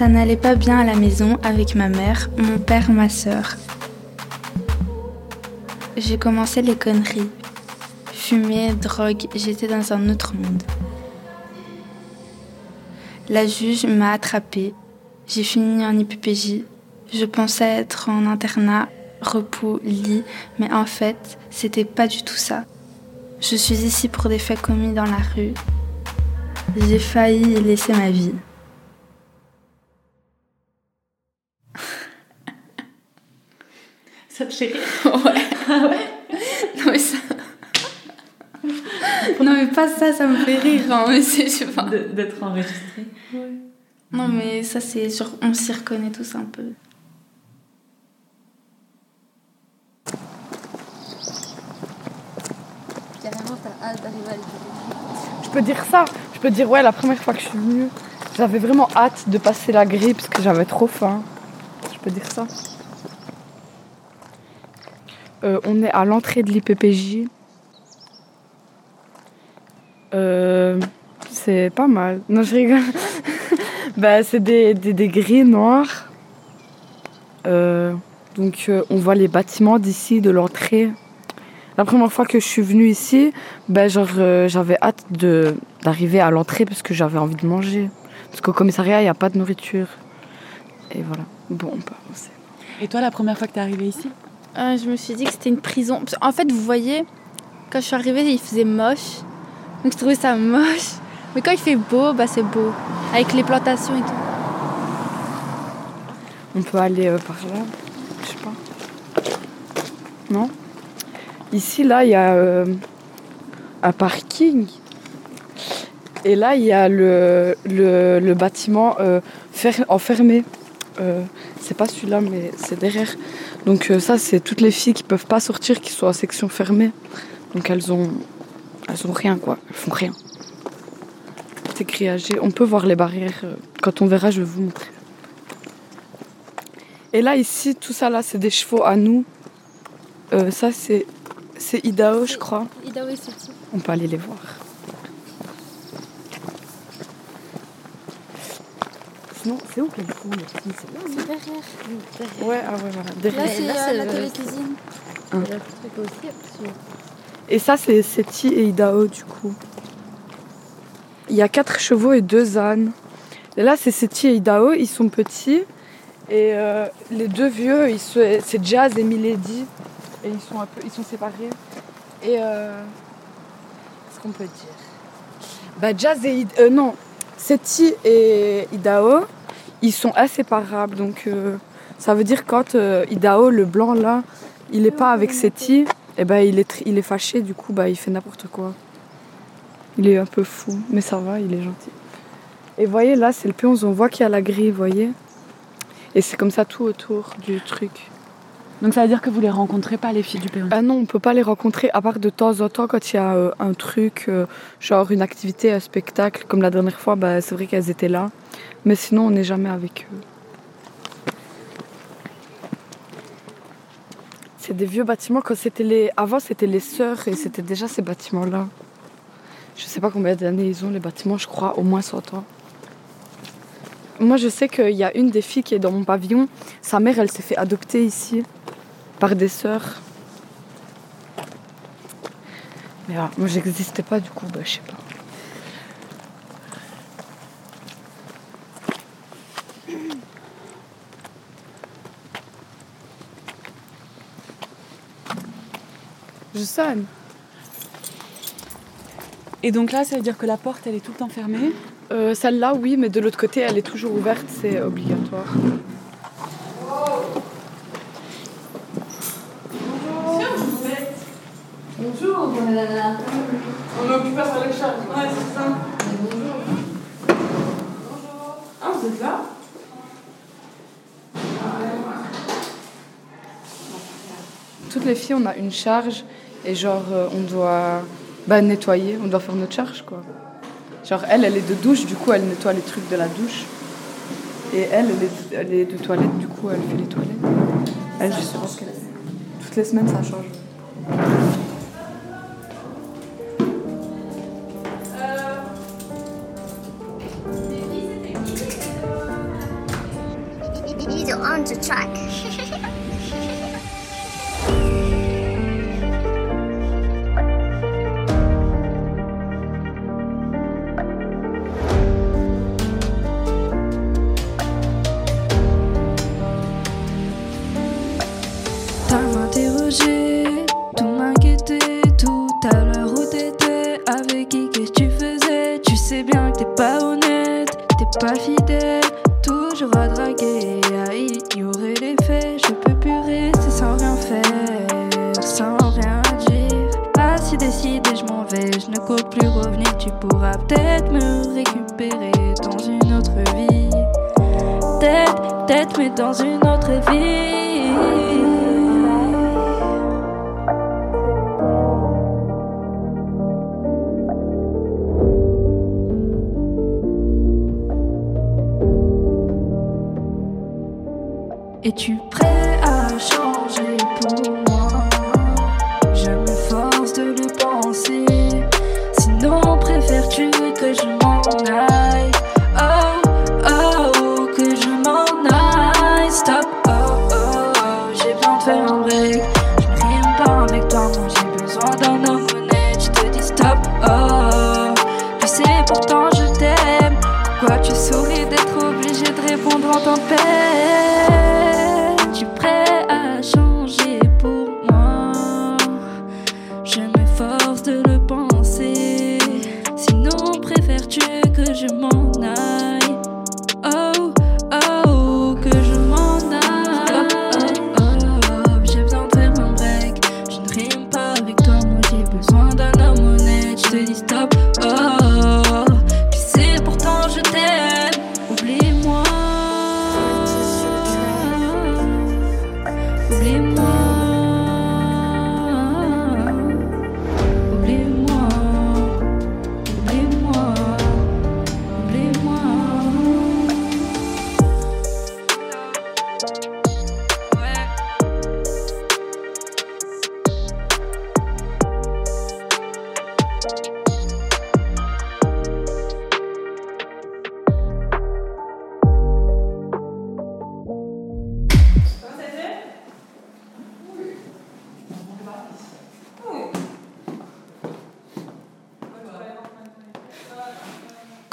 Ça n'allait pas bien à la maison avec ma mère, mon père, ma sœur. J'ai commencé les conneries. Fumer, drogue, j'étais dans un autre monde. La juge m'a attrapée. J'ai fini en IPPJ. Je pensais être en internat, repos, lit, mais en fait, c'était pas du tout ça. Je suis ici pour des faits commis dans la rue. J'ai failli laisser ma vie. Ça te fait rire Ouais. Ah ouais Non mais ça. non mais pas ça, ça me fait rire. Hein, mais c'est, je sais pas. De- D'être enregistré Non mais ça c'est genre, on s'y reconnaît tous un peu. Carrément, t'as hâte d'arriver à l'école. Je peux dire ça. Je peux dire, ouais, la première fois que je suis venue, j'avais vraiment hâte de passer la grille parce que j'avais trop faim. Je peux dire ça. Euh, on est à l'entrée de l'IPPJ. Euh, c'est pas mal. Non, je rigole. bah, c'est des, des, des noires. Euh, donc, on voit les bâtiments d'ici, de l'entrée. La première fois que je suis venue ici, euh, j'avais hâte de d'arriver à l'entrée parce que j'avais envie de manger. Parce qu'au commissariat, il n'y a pas de nourriture. Et voilà. Bon, on peut. Et toi, la première fois que t'es arrivée ici? Euh, je me suis dit que c'était une prison. En fait, vous voyez, quand je suis arrivée, il faisait moche. Donc, je trouvais ça moche. Mais quand il fait beau, bah, c'est beau. Avec les plantations et tout. On peut aller euh, par là. Je sais pas. Non? Ici, là, il y a euh, un parking. Et là, il y a le, le, bâtiment euh, fer- enfermé. C'est pas celui-là, mais c'est derrière. Donc euh, ça, c'est toutes les filles qui peuvent pas sortir, qui sont en section fermée. Donc elles ont, elles ont rien, quoi. Elles font rien. C'est grillagé. On peut voir les barrières. euh, Quand on verra, je vais vous montrer. Et là, ici, tout ça, là, c'est des chevaux à nous. Euh, ça, c'est, c'est Idaho, je crois. Idaho et. On peut aller les voir. Sinon, c'est où les filles C'est là derrière. Ouais, ah ouais, voilà. Là, Derrière. c'est là, euh, c'est la le- télé-cuisine. Hein. Il y a le truc aussi, absolument. Et ça, c'est Seti et Idaho, du coup. Il y a quatre chevaux et deux ânes. Et là, c'est Seti et Idaho, ils sont petits. Et euh, les deux vieux, ils sont- c'est Jazz et Milady. Et ils sont, un peu, ils sont séparés. Et euh, qu'est-ce qu'on peut dire? Bah, Jazz et Id- euh, non, Seti et Idaho, ils sont inséparables. Donc euh, ça veut dire quand euh, Idaho, le blanc là, il est pas avec Seti, et ben il est fâché. Du coup, bah il fait n'importe quoi. Il est un peu fou, mais ça va, il est gentil. Et voyez là, c'est le P11, on voit qu'il y a la grille, voyez. Et c'est comme ça tout autour du truc. Donc ça veut dire que vous les rencontrez pas, les filles du P11 Ah non, on peut pas les rencontrer à part de temps en temps quand il y a euh, un truc, euh, genre une activité, un spectacle. Comme la dernière fois, bah, c'est vrai qu'elles étaient là. Mais sinon, on n'est jamais avec eux. C'est des vieux bâtiments. Quand c'était les... Avant, c'était les sœurs et c'était déjà ces bâtiments-là. Je sais pas combien d'années ils ont, les bâtiments, je crois, au moins 100 ans. Moi, je sais qu'il y a une des filles qui est dans mon pavillon. Sa mère, elle s'est fait adopter ici par des sœurs. Mais voilà, moi j'existais pas du coup, bah, je sais pas. Je sonne. Et donc là, ça veut dire que la porte, elle est tout le temps fermée? Euh, Celle-là, oui, mais de l'autre côté, elle est toujours ouverte, c'est obligatoire. On est occupé par les charges. Ouais, c'est ça. Bonjour. Ah, vous êtes là Toutes les filles, on a une charge et genre, euh, on doit bah, nettoyer, on doit faire notre charge quoi. Genre, elle, elle est de douche, du coup, elle nettoie les trucs de la douche. Et elle, elle est, de toilette, du coup, elle fait les toilettes. Elle, je sais pas ce qu'elle. Toutes les semaines, ça change. Je ne compte plus revenir? Tu pourras peut-être me récupérer dans une autre vie. Peut-être, peut-être, mais dans une autre vie. Répondre en tempête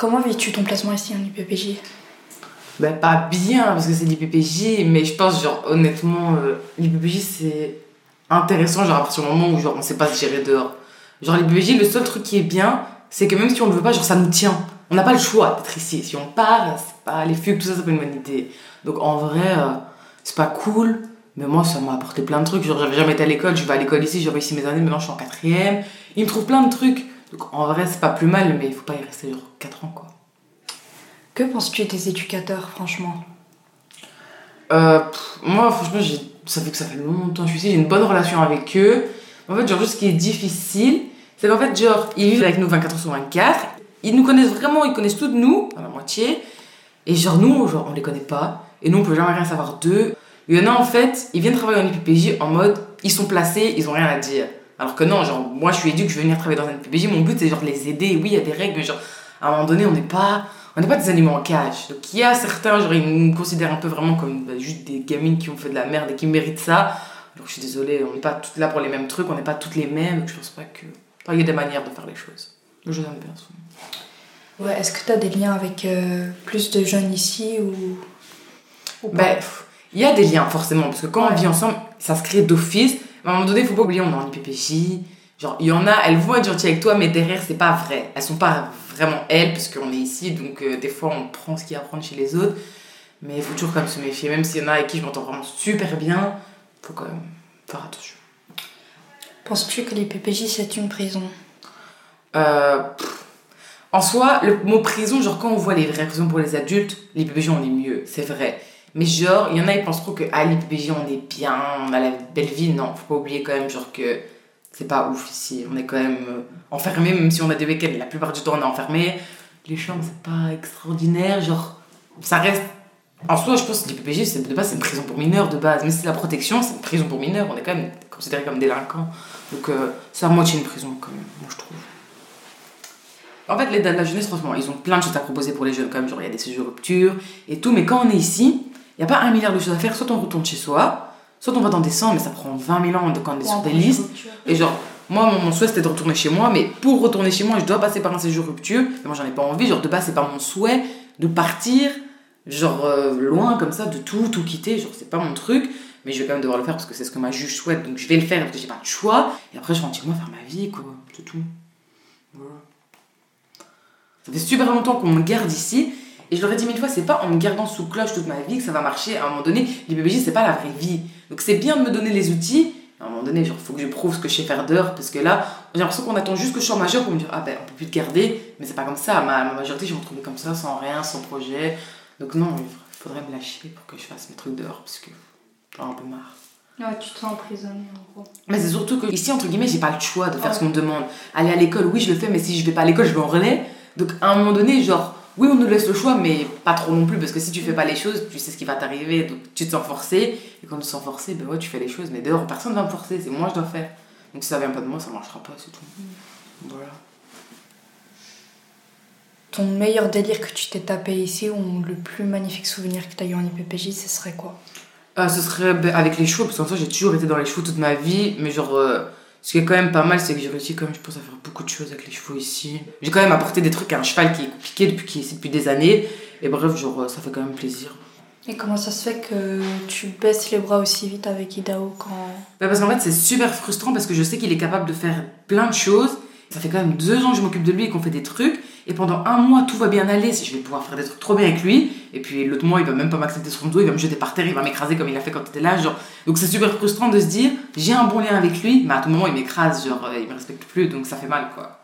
Comment vis-tu ton placement ici en IPPJ Bah, pas bien, parce que c'est l'IPPJ, mais je pense, genre, honnêtement, euh, l'IPPJ, c'est intéressant, genre, à partir du moment où, genre, on sait pas se gérer dehors. Genre, l'IPPJ, le seul truc qui est bien, c'est que même si on le veut pas, genre, ça nous tient. On n'a pas le choix d'être ici. Si on part, c'est pas les fugues, tout ça, c'est pas une bonne idée. Donc, en vrai, euh, c'est pas cool, mais moi, ça m'a apporté plein de trucs. Genre, j'avais jamais été à l'école, je vais à l'école ici, j'ai réussi mes années, maintenant, je suis en quatrième. Il me trouve plein de trucs. Donc, en vrai, c'est pas plus mal, mais il faut pas y rester, genre, 4 ans, quoi. Que penses-tu des éducateurs, franchement? Euh, pff, moi, franchement, j'ai- ça fait que ça fait longtemps que je suis ici, j'ai une bonne relation avec eux. En fait, genre, juste ce qui est difficile, c'est qu'en fait, genre, ils vivent avec nous 24 heures sur 24. Ils nous connaissent vraiment, ils connaissent tout de nous, à la moitié. Et genre, nous, genre, on les connaît pas. Et nous, on peut jamais rien savoir d'eux. Il y en a, en fait, ils viennent travailler en IPPJ en mode, ils sont placés, ils ont rien à dire. Alors que non, genre, moi, je suis éduque, je veux venir travailler dans un IPPJ. Mon but, c'est genre de les aider. Oui, il y a des règles, mais genre, à un moment donné, on n'est pas on n'est pas des animaux en cage. Donc il y a certains, genre, ils nous considèrent un peu vraiment comme bah, juste des gamines qui ont fait de la merde et qui méritent ça. Alors je suis désolée, on n'est pas toutes là pour les mêmes trucs, on n'est pas toutes les mêmes, donc je pense pas que. Enfin, il y a des manières de faire les choses. Le jeu bien souvent. Ouais, est-ce que tu as des liens avec euh, plus de jeunes ici ou, ou pas? Ben, il y a des liens forcément, parce que quand on vit ensemble, ça se crée d'office. Mais à un moment donné, il faut pas oublier, on est en IPPJ. Genre, il y en a, elles vont être gentilles avec toi, mais derrière, c'est pas vrai. Elles sont pas vraiment elles, parce qu'on est ici, donc euh, des fois, on prend ce qu'il y a à prendre chez les autres. Mais il faut toujours quand même se méfier, même s'il y en a avec qui je m'entends vraiment super bien, faut quand même faire attention. Penses-tu que l'IPPJ c'est une prison? Euh, pff, en soi, le mot prison, genre quand on voit les vraies prisons pour les adultes, l'IPPJ on est mieux, c'est vrai. Mais genre, il y en a, ils pensent trop que à l'IPPJ on est bien, on a la belle vie. Non, faut pas oublier quand même, genre que c'est pas ouf ici. On est quand même euh, enfermé, même si on a des week-ends, la plupart du temps on est enfermé. Les chambres, c'est pas extraordinaire, genre, ça reste. En soi, je pense que l'IPPJ, c'est de base, c'est une prison pour mineurs de base. Mais c'est la protection, c'est une prison pour mineurs. On est quand même considéré comme délinquants. Donc, euh, c'est à moitié une prison, quand même, moi je trouve. En fait, les dates de la jeunesse, franchement, ils ont plein de choses à proposer pour les jeunes, quand même. Genre, il y a des séjours rupture et tout. Mais quand on est ici, il n'y a pas un milliard de choses à faire. Soit on retourne chez soi, soit on va dans des centres, mais ça prend 20 000 ans de- quand on est sur des listes. Et genre, moi, mon, mon souhait c'était de retourner chez moi, mais pour retourner chez moi, je dois passer par un séjour rupture. Et moi, j'en ai pas envie. Genre, de base, c'est pas mon souhait de partir, genre, euh, loin comme ça, de tout, tout quitter. Genre, c'est pas mon truc. mais je vais quand même devoir le faire parce que c'est ce que ma juge souhaite, donc je vais le faire parce que j'ai pas de choix. Et après, je rentre chez moi faire ma vie, quoi. C'est tout. Voilà. Ça fait super longtemps qu'on me garde ici. Et je leur ai dit mille fois, c'est pas en me gardant sous cloche toute ma vie que ça va marcher. À un moment donné, l'IPPJ, c'est pas la vraie vie. Donc c'est bien de me donner les outils. À un moment donné, genre, faut que je prouve ce que je sais faire d'heure. Parce que là, j'ai l'impression qu'on attend juste que je sois majeur pour me dire, ah ben, on peut plus te garder. Mais c'est pas comme ça. Ma, ma majorité, je vais me retrouver comme ça, sans rien, sans projet. Donc non, il faudrait me lâcher pour que je fasse mes trucs dehors. Parce que j'en ai un peu marre. Ouais, tu te sens emprisonné en gros. Mais c'est surtout que ici, entre guillemets, j'ai pas le choix de faire ce qu'on me demande. Aller à l'école, oui, je le fais, mais si je vais pas à l'école, je vais en relais. Donc à un moment donné, genre, oui, on nous laisse le choix, mais pas trop non plus, parce que si tu fais pas les choses, tu sais ce qui va t'arriver, donc tu te sens forcé. Et quand tu te sens forcé, ben ouais, tu fais les choses, mais dehors, personne va me forcer, c'est moi je dois faire. Donc si ça vient pas de moi, ça marchera pas, c'est tout. Voilà. Ton meilleur délire que tu t'es tapé ici, ou le plus magnifique souvenir que tu as eu en IPPJ, ce serait quoi? Ah, ce serait ben, avec les chevaux, parce qu'en soi, j'ai toujours été dans les chevaux toute ma vie, mais genre. euh, ce qui est quand même pas mal, c'est que j'ai réussi quand même, je pense, à faire beaucoup de choses avec les chevaux ici. J'ai quand même apporté des trucs à un cheval qui est compliqué depuis, qui est ici depuis des années. Et bref, genre, euh, ça fait quand même plaisir. Et comment ça se fait que tu baisses les bras aussi vite avec Idao quand. Bah parce qu'en fait, c'est super frustrant parce que je sais qu'il est capable de faire plein de choses. Ça fait quand même deux ans que je m'occupe de lui et qu'on fait des trucs. Et pendant un mois, tout va bien aller. Je vais pouvoir faire des trucs trop bien avec lui. Et puis l'autre mois, il va même pas m'accepter sur son dos. Il va me jeter par terre. Il va m'écraser comme il a fait quand il était là. Genre. Donc c'est super frustrant de se dire j'ai un bon lien avec lui, mais à tout moment, il m'écrase. Genre, euh, il me respecte plus. Donc ça fait mal, quoi.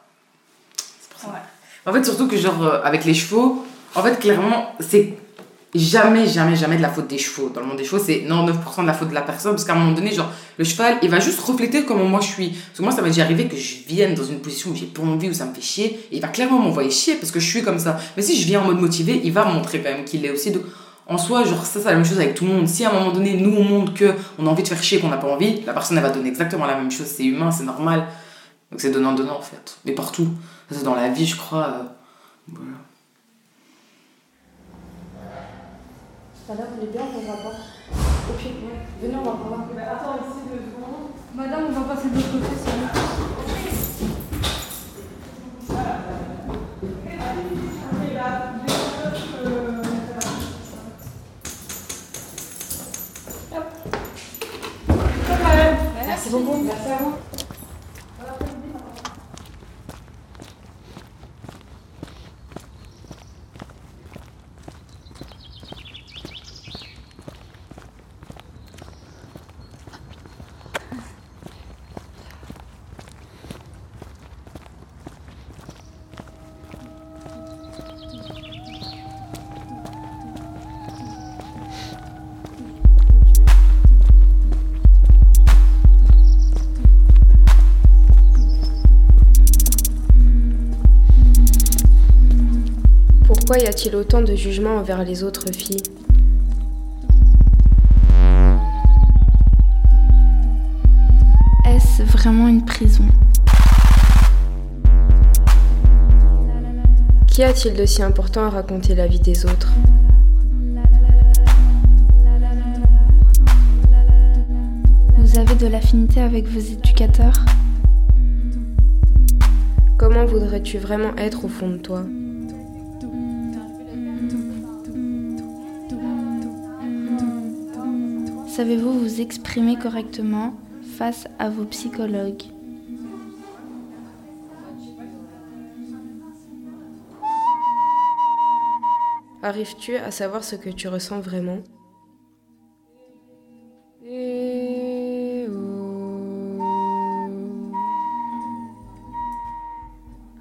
C'est pour ça. En fait, surtout que, genre, euh, avec les chevaux, en fait, clairement, c'est jamais, jamais, jamais de la faute des chevaux. Dans le monde des chevaux, c'est 99% de la faute de la personne, parce qu'à un moment donné, genre, le cheval, il va juste refléter comment moi je suis. Parce que moi, ça m'est déjà arrivé que je vienne dans une position où j'ai pas envie, où ça me fait chier, et il va clairement m'envoyer chier parce que je suis comme ça. Mais si je viens en mode motivé, il va montrer quand même qu'il l'est aussi. Donc, en soi, genre, ça, c'est la même chose avec tout le monde. Si à un moment donné, nous, on montre que on a envie de faire chier, qu'on n'a pas envie, la personne, elle va donner exactement la même chose. C'est humain, c'est normal. Donc, c'est donnant-donnant, en fait. Mais partout. Ça, c'est dans la vie, je crois. euh, voilà. Madame, on est bien, on va pas. Ok, ouais. Venez, on va voir. attends, ici deux secondes. Madame, on va passer de l'autre côté, c'est mieux. Merci beaucoup. Merci à vous. Pourquoi y a-t-il autant de jugements envers les autres filles? Est-ce vraiment une prison? Qu'y a-t-il de si important à raconter la vie des autres? Vous avez de l'affinité avec vos éducateurs? Comment voudrais-tu vraiment être au fond de toi? Savez-vous vous exprimer correctement face à vos psychologues? Arrives-tu à savoir ce que tu ressens vraiment?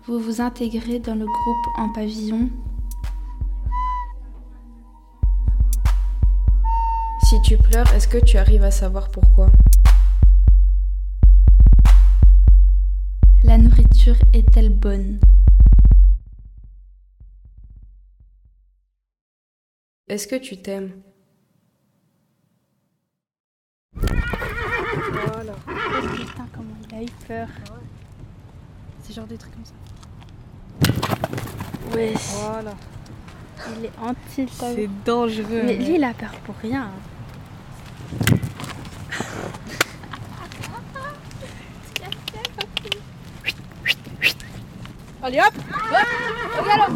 Vous vous intégrez dans le groupe en pavillon? Si tu pleures, est-ce que tu arrives à savoir pourquoi? La nourriture est-elle bonne? Est-ce que tu t'aimes? Voilà. Putain, comment il a eu peur. C'est genre des trucs comme ça. Ouais. Voilà. Il est anti C'est dangereux. Mais lui, il a peur pour rien. Allez hop Hop Au galop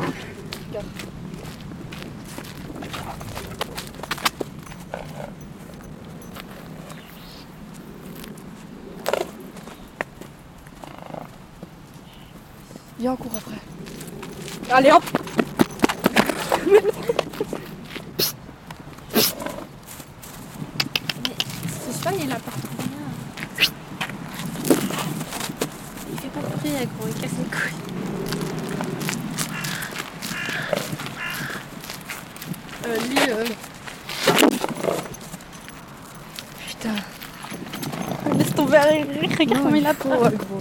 Viens, on court après. Allez hop Ce Swan il a partout. Il fait pas de bruit, gros, il casse les couilles. Regarde comment il a peur. Ouais, gros.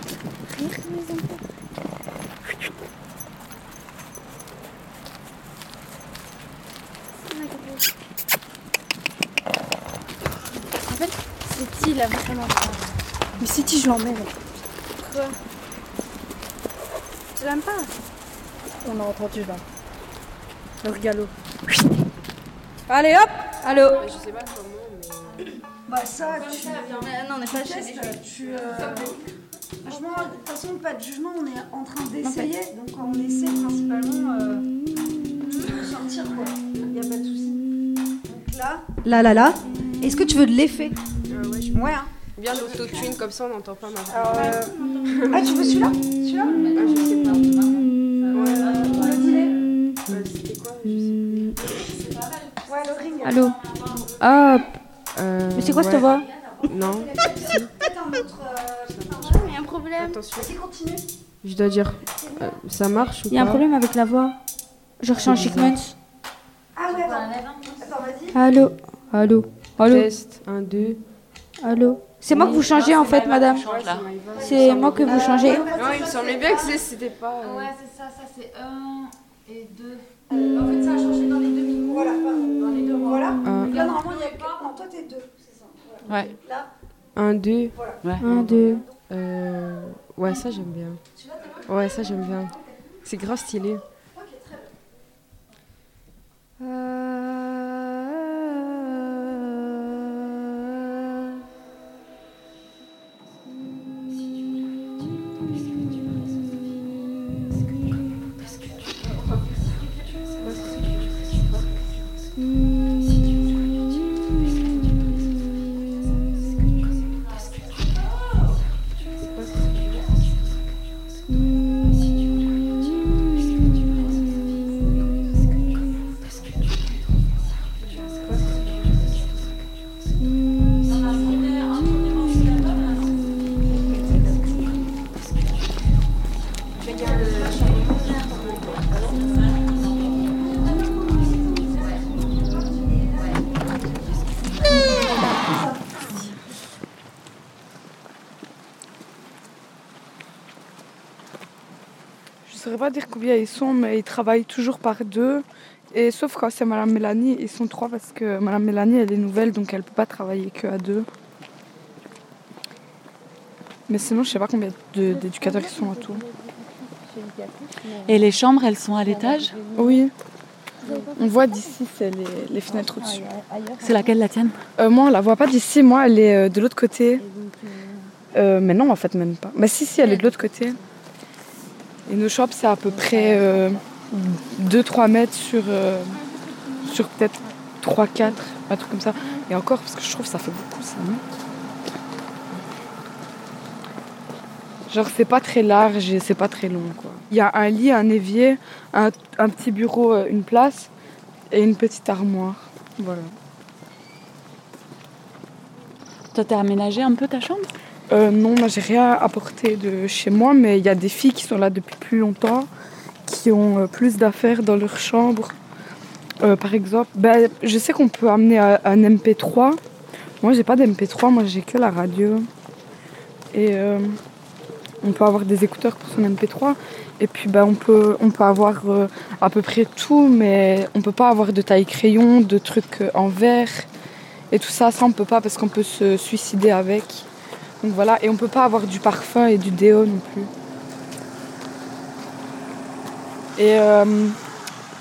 En fait, c'est il a vraiment peur. Mais City, je l'emmène. Quoi? Tu l'aimes pas? On a entendu là. Le galop. Allez hop Allô? Je sais pas comment, ça, tu... Non, on n'est pas chez tu... euh, Franchement, de toute façon, pas de jugement, on est en train d'essayer. Donc on essaie principalement euh, de sortir quoi. Y a pas de souci. Donc là... Là, là, là. Est-ce que tu veux de l'effet? Euh, ouais, je Ouais, hein. Bien l'autotune, comme ça on n'entend pas ma voix. Euh, Ah, tu veux celui-là? Celui-là? Ah, je sais pas. Euh, C'était quoi? Je sais pas. Ouais, le ring. Allô? Hop Euh, Mais c'est quoi cette ouais. voix Non. Euh, Il y a un problème. Attention. Je dois dire. euh, ça marche ou Il y a un pas problème avec la voix. Genre Jean Chickmans. Ah ouais, attends. Attends, vas-y. Allô Allô Allô Test, 1, 2. Allô C'est moi que vous changez en fait, madame. C'est moi que vous changez. Non, il me semblait bien que c'était pas. euh, c'est ça, ça c'est 1 et 2. En fait, ça a changé dans les deux micros. Voilà, dans les deux. Voilà. Un, Là, normalement, il y a que... Non, toi, t'es deux. C'est ça. Voilà. Ouais. Là, 1, 2. Un, deux. Euh... Ouais, ça j'aime bien. Ouais, ça j'aime bien. C'est grave stylé. Je ils sont, mais ils travaillent toujours par deux. Et sauf quand c'est Madame Mélanie, ils sont trois parce que Madame Mélanie, elle est nouvelle, donc elle peut pas travailler que à deux. Mais sinon, je sais pas combien d'éducateurs ils sont à tout. Et les chambres, elles sont à l'étage? Oui. On voit d'ici, c'est les, les fenêtres au-dessus. C'est laquelle la tienne? Euh, moi, on la voit pas d'ici. Moi, elle est euh, de l'autre côté. Euh, mais non, en fait, même pas. Mais si, si, elle est de l'autre côté. Et nos chambres, c'est à peu près 2-3 mètres sur, euh, sur peut-être 3-4, un truc comme ça. Et encore, parce que je trouve que ça fait beaucoup, ça, Genre, c'est pas très large et c'est pas très long, quoi. Il y a un lit, un évier, un, un petit bureau, euh, une place et une petite armoire. Voilà. Toi, t'as aménagé un peu ta chambre? Euh, non, moi j'ai rien apporté de chez moi, mais il y a des filles qui sont là depuis plus longtemps, qui ont euh, plus d'affaires dans leur chambre. Euh, par exemple, ben, je sais qu'on peut amener un, un MP3. Moi j'ai pas d'MP3, moi j'ai que la radio. Et on peut avoir des écouteurs pour son MP3. Et puis ben, on, peut, on peut avoir à peu près tout, mais on peut pas avoir de taille crayon, de trucs en verre. Et tout ça, ça on peut pas parce qu'on peut se suicider avec. Voilà, et on peut pas avoir du parfum et du déo non plus. Et euh,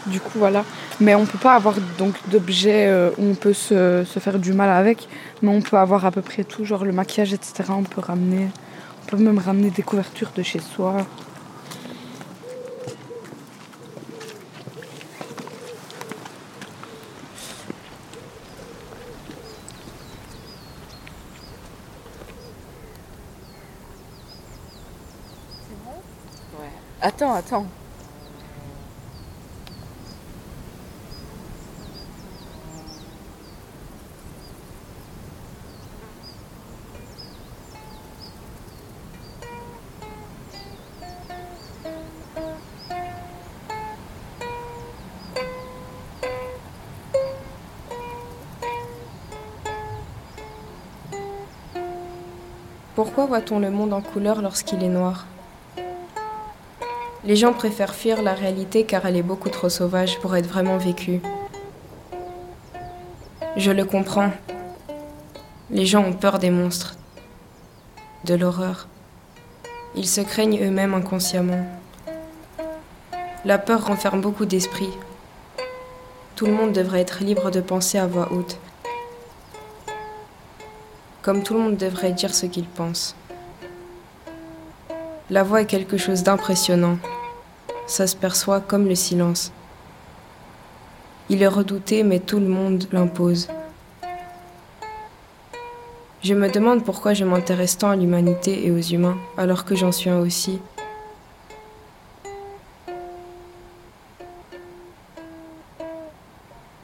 du coup voilà. Mais on peut pas avoir donc d'objets euh, où on peut se, se faire du mal avec. Mais on peut avoir à peu près tout, genre le maquillage, etc. On peut ramener. On peut même ramener des couvertures de chez soi. Attends, attends. Pourquoi voit-on le monde en couleur lorsqu'il est noir? Les gens préfèrent fuir la réalité car elle est beaucoup trop sauvage pour être vraiment vécue. Je le comprends. Les gens ont peur des monstres, de l'horreur. Ils se craignent eux-mêmes inconsciemment. La peur renferme beaucoup d'esprit. Tout le monde devrait être libre de penser à voix haute comme tout le monde devrait dire ce qu'il pense. La voix est quelque chose d'impressionnant. Ça se perçoit comme le silence. Il est redouté, mais tout le monde l'impose. Je me demande pourquoi je m'intéresse tant à l'humanité et aux humains, alors que j'en suis un aussi.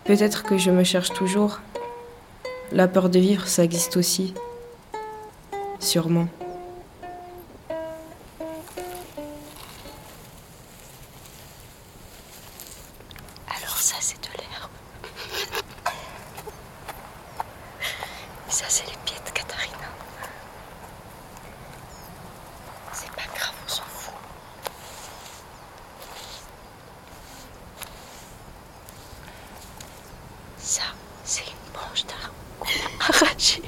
Peut-être que je me cherche toujours, la peur de vivre, ça existe aussi. Sûrement. Alors ça c'est de l'herbe. Et ça c'est les pieds de Katharina. C'est pas grave, on s'en fout. Ça, c'est une branche d'arbre qu'on a arrachée.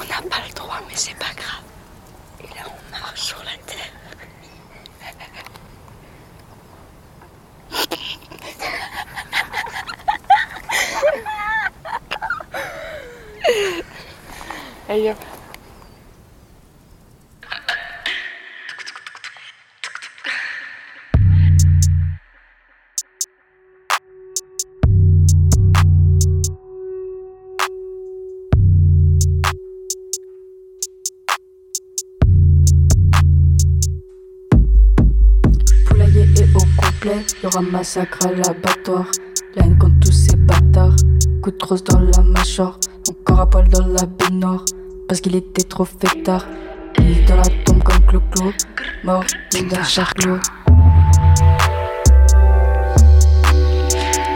On n'a pas le droit, mais c'est pas grave. Et là, on marche sur la terre. Allez hop. Poulailler est au complet, y'aura massacre à l'abattoir. La haine contre tous ces bâtards. Coup de crosse dans la mâchoire, son corps à poil dans la baignoire. Parce qu'il était trop fêtard. Il est dans la tombe comme Clo-Clo, mort d'un charclos.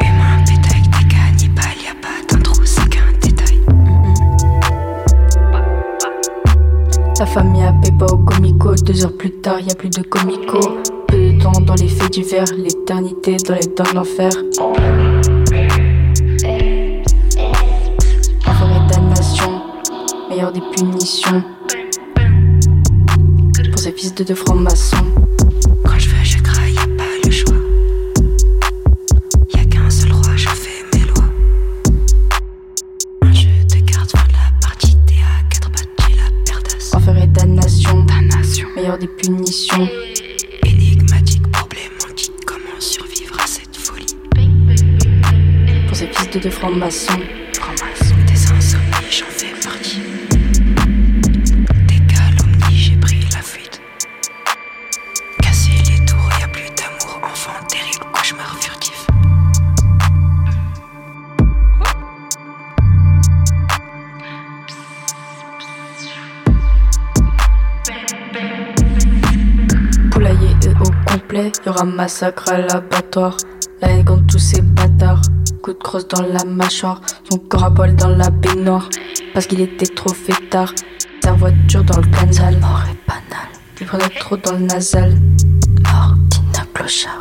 Humain, bétail, des cannibales, y a pas d'intro, c'est qu'un détail. La famille a paix pas au comico. Deux heures plus tard, y a plus de comico. Peu de temps dans les faits divers, l'éternité dans les dents de l'enfer. Meilleure des punitions. Pour ces fils de deux francs-maçons. Quand je veux, je craille, y a pas le choix. Y a qu'un seul roi, je fais mes lois. Un jeu de cartes, fin de la partie, t'es à quatre pattes, j'ai la perdasse. Enfer et damnation, meilleure des punitions. Énigmatique, problématique, comment survivre à cette folie? Pour ces fils de deux francs-maçons. Complet, y'aura massacre à l'abattoir. La haine contre tous ces bâtards. Coup de crosse dans la mâchoire, son corps à poil dans la baignoire. Parce qu'il était trop fêtard. Sa voiture dans le canal. Mort est banal. Il prenait trop dans le nasal. Mort d'un clochard.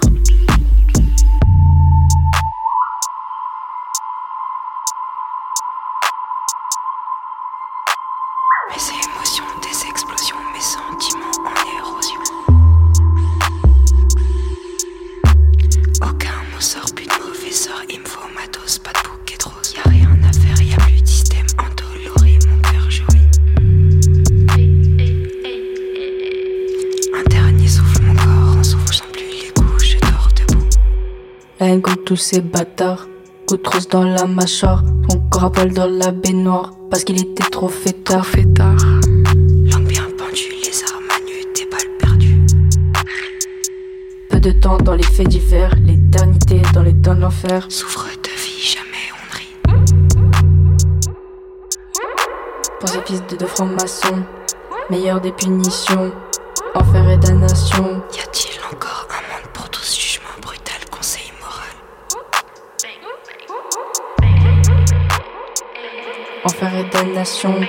Ces bâtards. Coup de trousse dans la mâchoire, son corps à poil dans la baignoire. Parce qu'il était trop fêtard. Langue bien pendue, les armes à nu, des balles perdues. de temps dans les faits divers, l'éternité dans les temps de l'enfer. Souffre de vie, jamais on rit. Pour ces fils de deux francs-maçons, meilleur des punitions, enfer et damnation. Y a-t-il Enfer et damnation.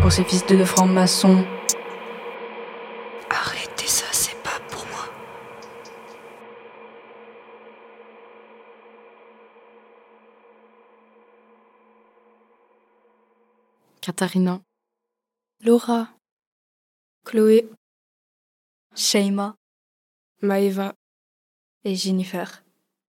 Pour ces fils de deux francs-maçons. Arrêtez ça, c'est pas pour moi. Katharina, Laura, Chloé, Sheima Maeva, et Jennifer.